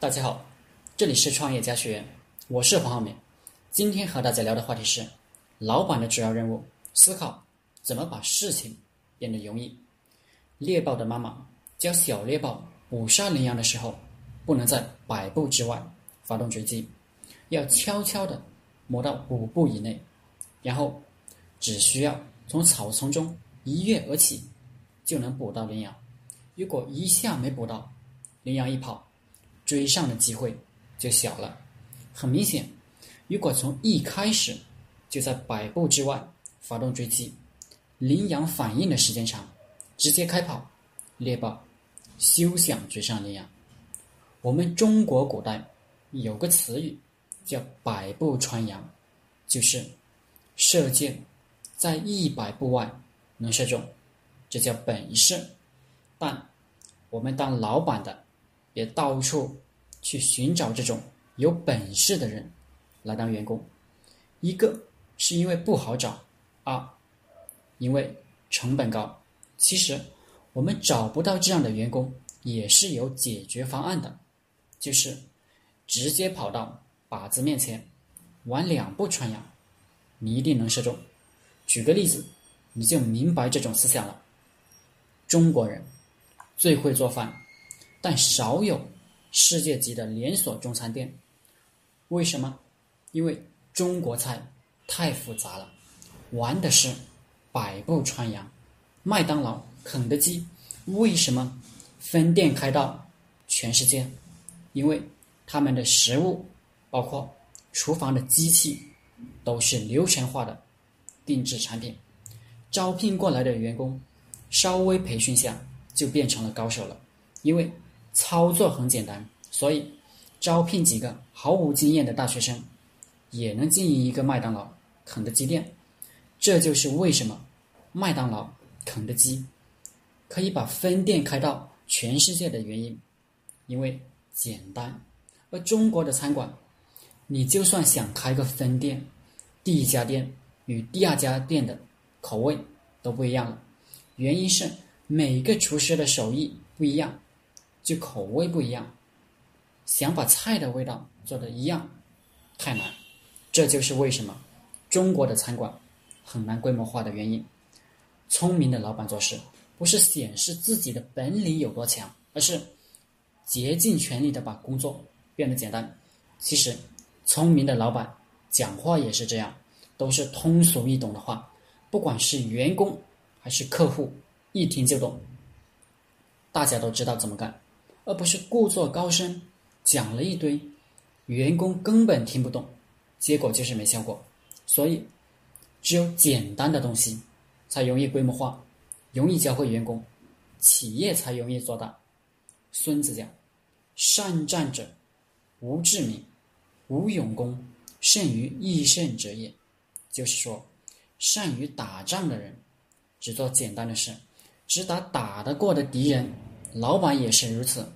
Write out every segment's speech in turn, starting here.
大家好，这里是创业家学院，我是黄浩明。今天和大家聊的话题是：老板的主要任务，思考怎么把事情变得容易。猎豹的妈妈教小猎豹捕杀羚羊的时候，不能在百步之外发动追击，要悄悄地摸到五步以内，然后只需要从草丛中一跃而起，就能捕到羚羊。如果一下没捕到，羚羊一跑。追上的机会就小了。很明显，如果从一开始就在百步之外发动追击，羚羊反应的时间长，直接开跑，猎豹休想追上羚羊。我们中国古代有个词语叫“百步穿杨”，就是射箭在一百步外能射中，这叫本事。但我们当老板的。也到处去寻找这种有本事的人来当员工，一个是因为不好找，二因为成本高。其实我们找不到这样的员工也是有解决方案的，就是直接跑到靶子面前，玩两步穿杨，你一定能射中。举个例子，你就明白这种思想了。中国人最会做饭。但少有世界级的连锁中餐店，为什么？因为中国菜太复杂了，玩的是百步穿杨。麦当劳、肯德基为什么分店开到全世界？因为他们的食物，包括厨房的机器，都是流程化的定制产品。招聘过来的员工，稍微培训下就变成了高手了，因为。操作很简单，所以招聘几个毫无经验的大学生，也能经营一个麦当劳、肯德基店。这就是为什么麦当劳、肯德基可以把分店开到全世界的原因，因为简单。而中国的餐馆，你就算想开个分店，第一家店与第二家店的口味都不一样了，原因是每个厨师的手艺不一样。就口味不一样，想把菜的味道做的一样，太难。这就是为什么中国的餐馆很难规模化的原因。聪明的老板做事，不是显示自己的本领有多强，而是竭尽全力的把工作变得简单。其实，聪明的老板讲话也是这样，都是通俗易懂的话，不管是员工还是客户，一听就懂，大家都知道怎么干。而不是故作高深，讲了一堆，员工根本听不懂，结果就是没效果。所以，只有简单的东西，才容易规模化，容易教会员工，企业才容易做大。孙子讲：“善战者，无智明；无勇功，胜于易胜者也。”就是说，善于打仗的人，只做简单的事，只打打得过的敌人。老板也是如此。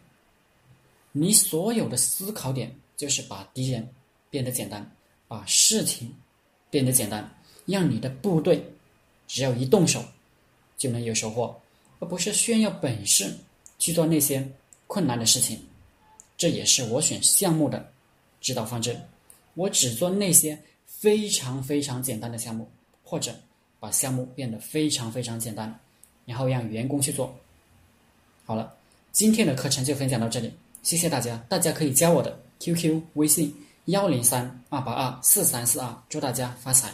你所有的思考点就是把敌人变得简单，把事情变得简单，让你的部队只要一动手就能有收获，而不是炫耀本事去做那些困难的事情。这也是我选项目的指导方针。我只做那些非常非常简单的项目，或者把项目变得非常非常简单，然后让员工去做。好了，今天的课程就分享到这里。谢谢大家，大家可以加我的 QQ 微信幺零三二八二四三四二，祝大家发财。